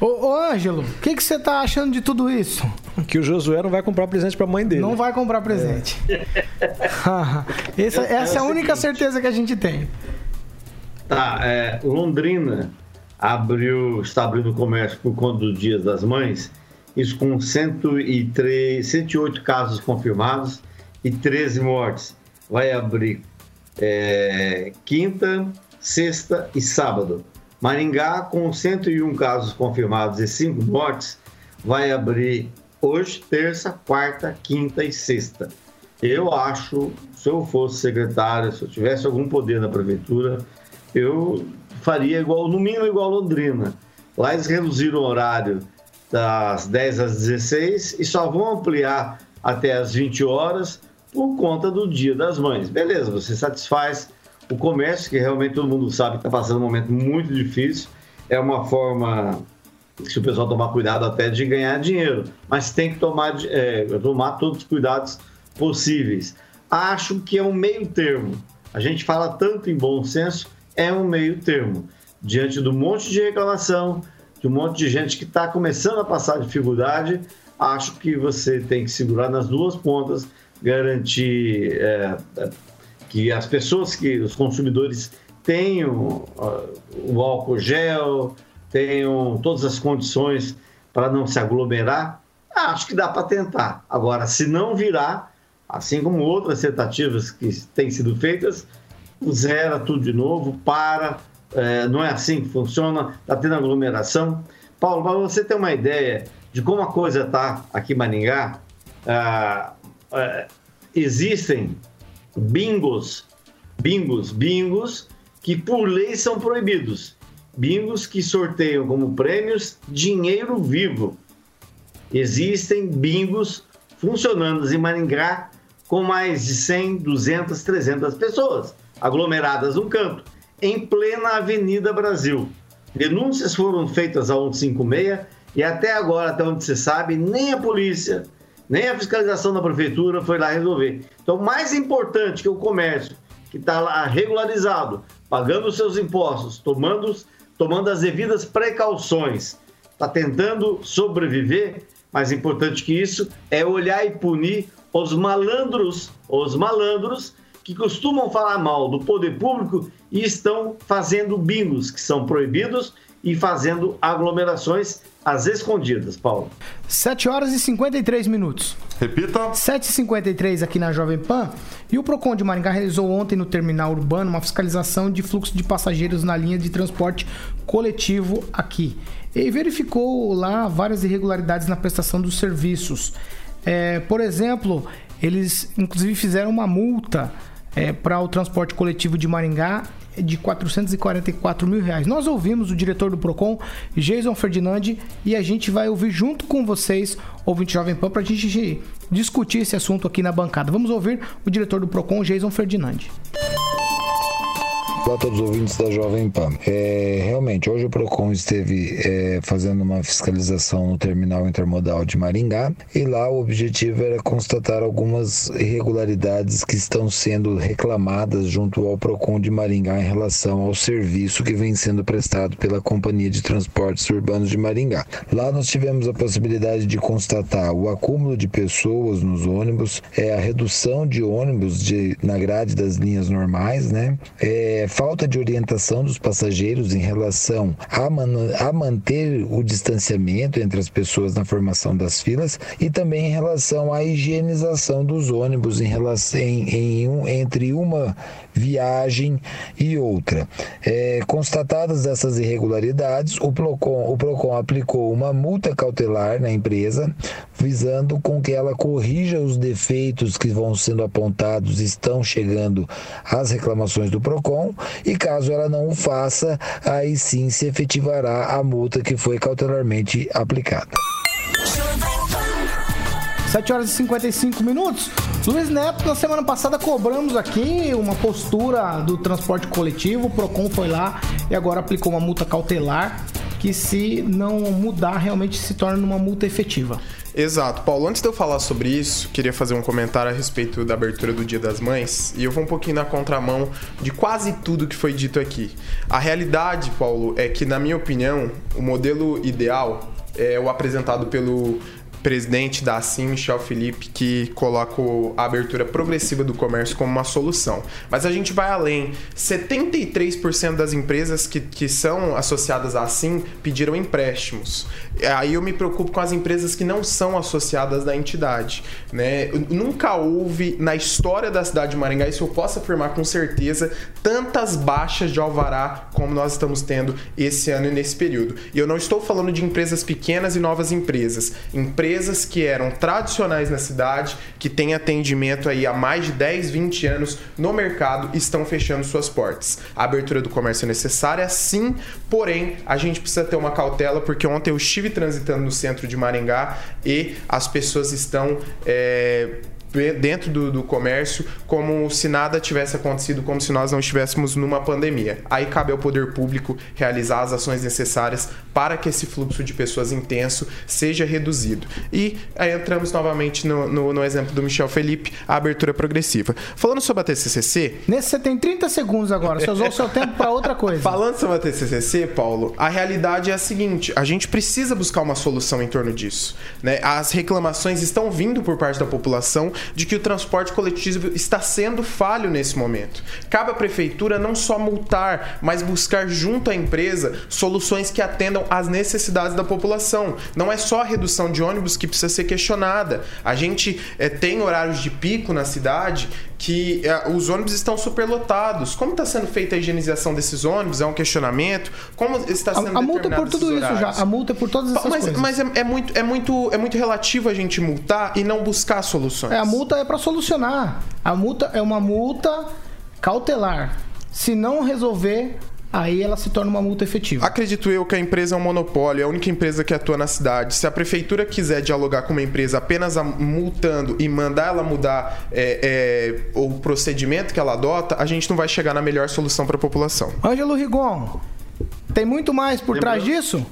Ô, ô Ângelo, o que, que você tá achando de tudo isso? Que o Josué não vai comprar presente pra mãe dele. Não vai comprar presente. É. [laughs] essa, essa é a única certeza que a gente tem. Tá, é, Londrina abriu, está abrindo o comércio por conta dos Dias das Mães isso com 103, 108 casos confirmados e 13 mortes. Vai abrir é, quinta, sexta e sábado. Maringá, com 101 casos confirmados e 5 mortes, vai abrir hoje, terça, quarta, quinta e sexta. Eu acho, se eu fosse secretário, se eu tivesse algum poder na prefeitura, eu faria igual, no mínimo igual Londrina. Lá eles reduziram o horário das 10 às 16 e só vão ampliar até às 20 horas por conta do Dia das Mães. Beleza, você satisfaz o comércio, que realmente todo mundo sabe está passando um momento muito difícil. É uma forma, se o pessoal tomar cuidado, até de ganhar dinheiro, mas tem que tomar, é, tomar todos os cuidados possíveis. Acho que é um meio termo. A gente fala tanto em bom senso, é um meio termo. Diante do monte de reclamação, de um monte de gente que está começando a passar dificuldade, acho que você tem que segurar nas duas pontas, garantir é, que as pessoas, que os consumidores tenham o álcool gel, tenham todas as condições para não se aglomerar, acho que dá para tentar. Agora, se não virar, assim como outras tentativas que têm sido feitas, zera tudo de novo, para, é, não é assim que funciona, está tendo aglomeração. Paulo, para você ter uma ideia de como a coisa está aqui em Maringá, ah, ah, existem bingos, bingos, bingos que por lei são proibidos. Bingos que sorteiam como prêmios dinheiro vivo. Existem bingos funcionando em Maringá com mais de 100, 200, 300 pessoas aglomeradas no canto, em plena Avenida Brasil. Denúncias foram feitas a 156 e até agora, até onde se sabe, nem a polícia, nem a fiscalização da prefeitura foi lá resolver. Então, mais importante que o comércio, que está lá regularizado, pagando os seus impostos, tomando, tomando as devidas precauções, está tentando sobreviver, mais importante que isso é olhar e punir os malandros, os malandros que costumam falar mal do poder público e estão fazendo bingos que são proibidos e fazendo aglomerações às escondidas, Paulo. 7 horas e 53 minutos. Repita. 7h53 aqui na Jovem Pan. E o PROCON de Maringá realizou ontem no terminal urbano uma fiscalização de fluxo de passageiros na linha de transporte coletivo aqui. E verificou lá várias irregularidades na prestação dos serviços. É, por exemplo, eles inclusive fizeram uma multa é, para o transporte coletivo de Maringá de 444 mil reais. Nós ouvimos o diretor do Procon, Jason Ferdinand, e a gente vai ouvir junto com vocês, ouvinte Jovem Pan, para a gente discutir esse assunto aqui na bancada. Vamos ouvir o diretor do Procon, Jason Ferdinand. Olá a todos os ouvintes da Jovem Pan. É, realmente, hoje o PROCON esteve é, fazendo uma fiscalização no terminal intermodal de Maringá e lá o objetivo era constatar algumas irregularidades que estão sendo reclamadas junto ao PROCON de Maringá em relação ao serviço que vem sendo prestado pela Companhia de Transportes Urbanos de Maringá. Lá nós tivemos a possibilidade de constatar o acúmulo de pessoas nos ônibus, é, a redução de ônibus de, na grade das linhas normais, né? É, falta de orientação dos passageiros em relação a, man a manter o distanciamento entre as pessoas na formação das filas e também em relação à higienização dos ônibus em relação em, em um, entre uma viagem e outra. É, constatadas essas irregularidades, o Procon, o Procon aplicou uma multa cautelar na empresa, visando com que ela corrija os defeitos que vão sendo apontados, estão chegando às reclamações do Procon e caso ela não o faça, aí sim se efetivará a multa que foi cautelarmente aplicada. 7 horas e 55 minutos. Luiz Neto, na semana passada cobramos aqui uma postura do transporte coletivo. O Procon foi lá e agora aplicou uma multa cautelar que, se não mudar, realmente se torna uma multa efetiva. Exato. Paulo, antes de eu falar sobre isso, queria fazer um comentário a respeito da abertura do Dia das Mães. E eu vou um pouquinho na contramão de quase tudo que foi dito aqui. A realidade, Paulo, é que, na minha opinião, o modelo ideal é o apresentado pelo presidente da Assim, Michel Felipe, que coloca a abertura progressiva do comércio como uma solução. Mas a gente vai além. 73% das empresas que, que são associadas à Assim pediram empréstimos. Aí eu me preocupo com as empresas que não são associadas da entidade. Né? Nunca houve na história da cidade de Maringá, isso eu posso afirmar com certeza, tantas baixas de alvará como nós estamos tendo esse ano e nesse período. E eu não estou falando de empresas pequenas e novas empresas. Empresas que eram tradicionais na cidade, que têm atendimento aí há mais de 10, 20 anos no mercado, estão fechando suas portas. A abertura do comércio é necessária, sim, porém, a gente precisa ter uma cautela, porque ontem eu estive transitando no centro de Maringá e as pessoas estão. é, dentro do, do comércio como se nada tivesse acontecido, como se nós não estivéssemos numa pandemia. Aí cabe ao poder público realizar as ações necessárias para que esse fluxo de pessoas intenso seja reduzido. E aí entramos novamente no, no, no exemplo do Michel Felipe, a abertura progressiva. Falando sobre a TCCC, Nesse você tem 30 segundos agora. Você usou o seu tempo para outra coisa. [laughs] Falando sobre a TCCC, Paulo, a realidade é a seguinte: a gente precisa buscar uma solução em torno disso. Né? As reclamações estão vindo por parte da população de que o transporte coletivo está sendo falho nesse momento. Cabe à prefeitura não só multar, mas buscar junto à empresa soluções que atendam às necessidades da população. Não é só a redução de ônibus que precisa ser questionada. A gente eh, tem horários de pico na cidade que eh, os ônibus estão superlotados. Como está sendo feita a higienização desses ônibus? É um questionamento. Como está sendo A, a multa é por tudo isso já. A multa é por todas essas Mas, coisas. mas é, é muito, é, muito, é muito relativo a gente multar e não buscar soluções. É, a multa é para solucionar. A multa é uma multa cautelar. Se não resolver, aí ela se torna uma multa efetiva. Acredito eu que a empresa é um monopólio, é a única empresa que atua na cidade. Se a prefeitura quiser dialogar com uma empresa apenas a- multando e mandar ela mudar é, é, o procedimento que ela adota, a gente não vai chegar na melhor solução para a população. Ângelo Rigon, tem muito mais por trás disso?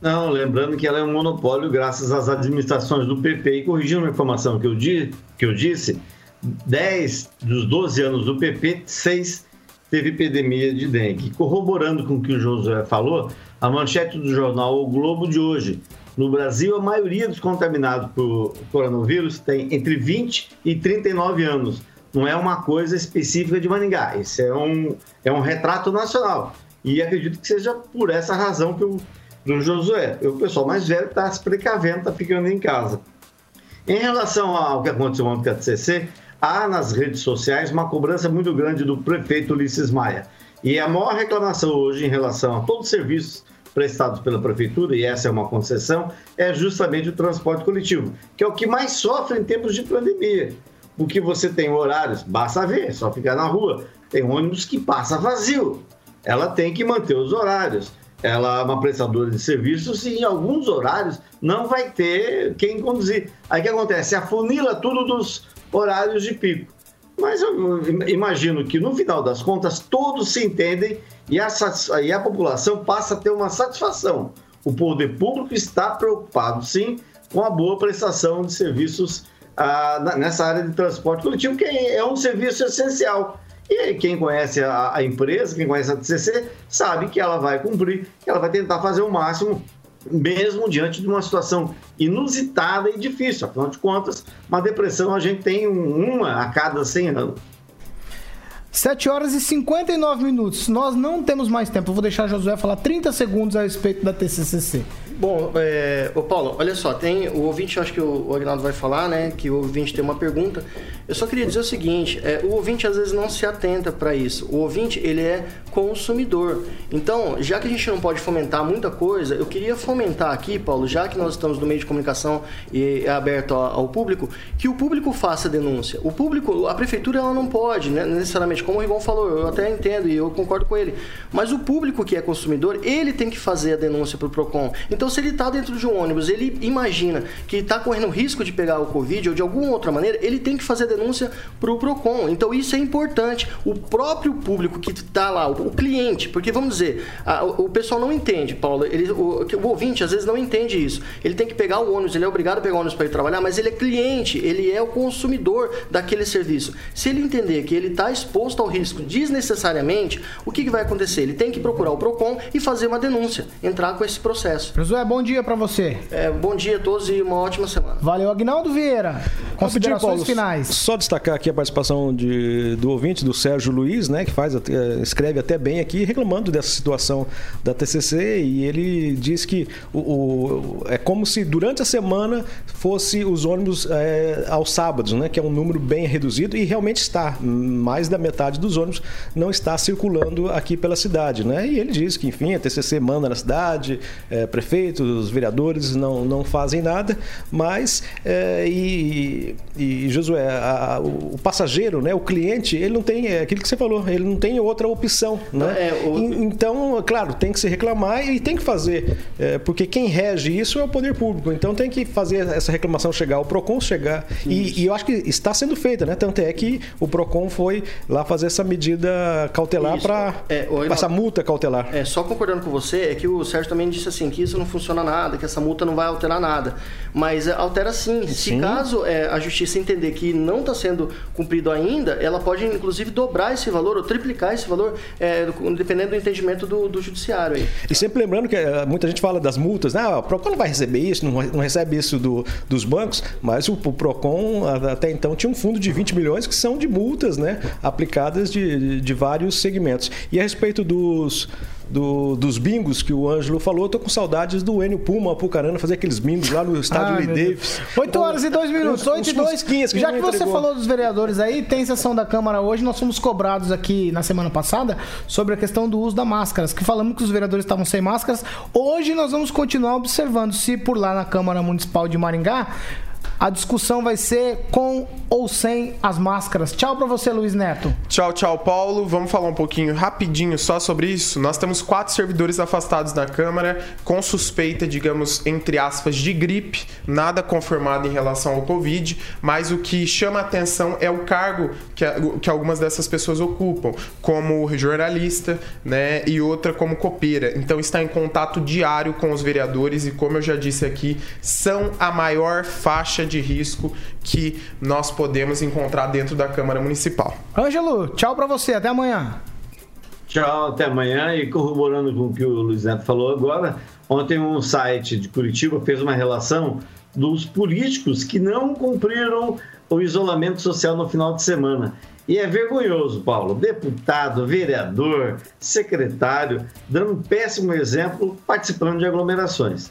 Não, lembrando que ela é um monopólio graças às administrações do PP. E corrigindo uma informação que eu, di, que eu disse, 10 dos 12 anos do PP, 6 teve epidemia de dengue. Corroborando com o que o Josué falou, a manchete do jornal O Globo de hoje. No Brasil, a maioria dos contaminados por coronavírus tem entre 20 e 39 anos. Não é uma coisa específica de Maringá. Isso é um, é um retrato nacional. E acredito que seja por essa razão que o do Josué. O pessoal mais velho está se precavendo, está ficando em casa. Em relação ao que aconteceu ontem com a TCC, há nas redes sociais uma cobrança muito grande do prefeito Ulisses Maia. E a maior reclamação hoje em relação a todos os serviços prestados pela prefeitura, e essa é uma concessão, é justamente o transporte coletivo, que é o que mais sofre em tempos de pandemia. Porque você tem horários, basta ver, é só ficar na rua, tem ônibus que passa vazio. Ela tem que manter os horários. Ela é uma prestadora de serviços e em alguns horários não vai ter quem conduzir. Aí o que acontece? Afunila tudo dos horários de pico. Mas eu imagino que no final das contas todos se entendem e a, e a população passa a ter uma satisfação. O poder público está preocupado, sim, com a boa prestação de serviços ah, nessa área de transporte coletivo, que é um serviço essencial. E quem conhece a, a empresa, quem conhece a TCC, sabe que ela vai cumprir, que ela vai tentar fazer o máximo, mesmo diante de uma situação inusitada e difícil. Afinal de contas, uma depressão a gente tem um- uma a cada 100 anos. 7 horas e 59 minutos. Nós não temos mais tempo. Eu vou deixar Josué falar 30 segundos a respeito da TCCC. Bom, é, ô Paulo, olha só, tem o ouvinte, acho que o, o Agnaldo vai falar, né? Que o ouvinte tem uma pergunta. Eu só queria dizer o seguinte: é, o ouvinte às vezes não se atenta para isso. O ouvinte ele é consumidor. Então, já que a gente não pode fomentar muita coisa, eu queria fomentar aqui, Paulo, já que nós estamos no meio de comunicação e é aberto ao, público, que o público faça a denúncia. O público, a prefeitura ela não pode, né, necessariamente, como o Rigon falou, eu até entendo e eu concordo com ele. Mas o público que é consumidor, ele tem que fazer a denúncia para o Procon. Então, se ele está dentro de um ônibus, ele imagina que está correndo risco de pegar o Covid ou de alguma outra maneira, ele tem que fazer a denúncia para o Procon. Então, isso é importante. O próprio público que está lá, o o cliente, porque vamos dizer, a- o, o pessoal não entende, Paulo, ele, o, o ouvinte às vezes não entende isso. Ele tem que pegar o ônibus, ele é obrigado a pegar o ônibus para ir trabalhar, mas ele é cliente, ele é o consumidor daquele serviço. Se ele entender que ele está exposto ao risco desnecessariamente, o que, que vai acontecer? Ele tem que procurar o PROCON e fazer uma denúncia, entrar com esse processo. Josué, bom dia pra você. É, bom dia a todos e uma ótima semana. Valeu, Agnaldo Vieira. Considerações Paulo, finais. Só destacar aqui a participação de- do ouvinte, do Sérgio Luiz, né, que faz, até- escreve até bem aqui, reclamando dessa situação da TCC e ele diz que o, o- é como se durante a semana fosse os ônibus é, aos sábados, né, que é um número bem reduzido e realmente está. Mais da metade dos ônibus não está circulando aqui pela cidade, né? E ele diz que, enfim, a TCC manda na cidade, é, prefeitos, vereadores não, não fazem nada, mas é, e, e Josué, a- a- o, o passageiro, né, o cliente, ele não tem é aquilo que você falou, ele não tem outra opção, né? É, En- Então, claro, tem que se reclamar e tem que fazer, é, porque quem rege isso é o poder público. Então tem que fazer essa reclamação chegar ao Procon chegar e, e eu acho que está sendo feita, né? Tanto é que o Procon foi lá fazer essa medida cautelar para É, o- essa multa cautelar. É, só concordando com você, é que o Sérgio também disse assim, que isso não funciona nada, que essa multa não vai alterar nada. Mas é, altera sim. Se Sim. caso é, a justiça entender que não está sendo cumprido ainda, ela pode inclusive dobrar esse valor ou triplicar esse valor, é, dependendo do entendimento do, do judiciário aí. E sempre lembrando que eh, muita gente fala das multas, né? Ah, o Procon não vai receber isso, não, não recebe isso do- dos bancos, mas o, o Procon até então tinha um fundo de 20 milhões que são de multas, né? Aplicadas de- de vários segmentos. E a respeito dos. Do- dos bingos que o Ângelo falou, eu tô com saudades do Enio Puma, Apucarana, fazer aqueles bingos lá no estádio Lee. Davis. 8 horas e 2 minutos, Uns- 8 e uns 2. fusquinhas que Já não que você entregou. falou dos vereadores aí, tem sessão da Câmara hoje, nós fomos cobrados aqui na semana passada sobre a questão do uso da máscaras, que falamos que os vereadores estavam sem máscaras. Hoje nós vamos continuar observando se por lá na Câmara Municipal de Maringá a discussão vai ser com ou sem as máscaras. Tchau pra você, Luiz Neto. Tchau, tchau, Paulo. Vamos falar um pouquinho rapidinho só sobre isso. Nós temos quatro servidores afastados na Câmara com suspeita, digamos, entre aspas, de gripe, nada confirmado em relação ao Covid, mas o que chama atenção é o cargo que, que algumas dessas pessoas ocupam, como jornalista, né, e outra como copeira. Então está em contato diário com os vereadores e, como eu já disse aqui, são a maior faixa de risco que nós podemos encontrar dentro da Câmara Municipal. Ângelo, tchau pra você, até amanhã. Tchau, até amanhã. E corroborando com o que o Luiz Neto falou agora, ontem um site de Curitiba fez uma relação dos políticos que não cumpriram o isolamento social no final de semana. E é vergonhoso, Paulo. Deputado, vereador, secretário, dando um péssimo exemplo participando de aglomerações.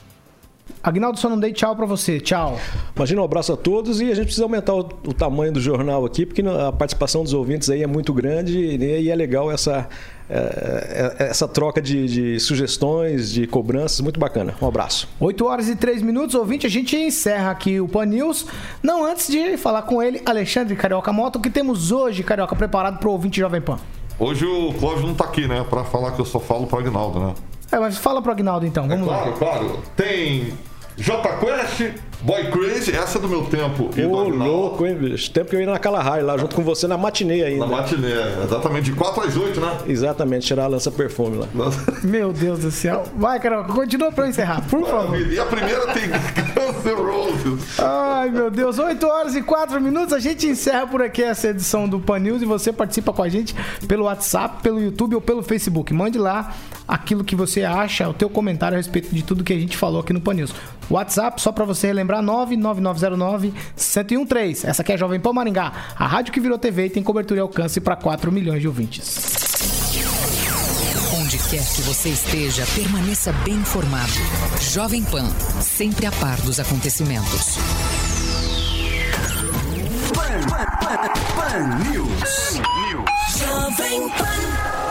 Agnaldo, só não dei tchau pra você. Tchau. Imagina um abraço a todos e a gente precisa aumentar o, o tamanho do jornal aqui, porque a participação dos ouvintes aí é muito grande né, e é legal essa, é, é, essa troca de, de sugestões, de cobranças, muito bacana. Um abraço. 8 horas e 3 minutos, ouvinte, a gente encerra aqui o Pan News. Não antes de falar com ele, Alexandre Carioca Moto, o que temos hoje, Carioca, preparado pro ouvinte Jovem Pan. Hoje o Clóvis não tá aqui, né? Pra falar que eu só falo pro Agnaldo, né? É, mas fala pro Agnaldo então, vamos Claro, lá. claro. Tem J Quest, Boy Crazy, essa é do meu tempo. E do Ô, Agnaldo. louco, hein, bicho? Tempo que eu ia na Kalahari lá junto com você na matinê ainda. Na matinê, exatamente, de 4 às 8, né? Exatamente, tirar a lança perfume lá. Meu Deus do céu. Vai, Carioca, continua pra eu encerrar, por favor. E a primeira tem [laughs] Guns N' Roses. Ai, meu Deus. 8 horas e 4 minutos. A gente encerra por aqui essa edição do Pan News e você participa com a gente pelo WhatsApp, pelo YouTube ou pelo Facebook. Mande lá aquilo que você acha, o teu comentário a respeito de tudo que a gente falou aqui no Pan News. WhatsApp, só pra você relembrar, 99909-1013. Essa aqui é a Jovem Pan Maringá, a rádio que virou TV e tem cobertura e alcance para 4 milhões de ouvintes. Onde quer que você esteja, permaneça bem informado. Jovem Pan, sempre a par dos acontecimentos. Pan, Pan, Pan, Pan News. Jovem Pan.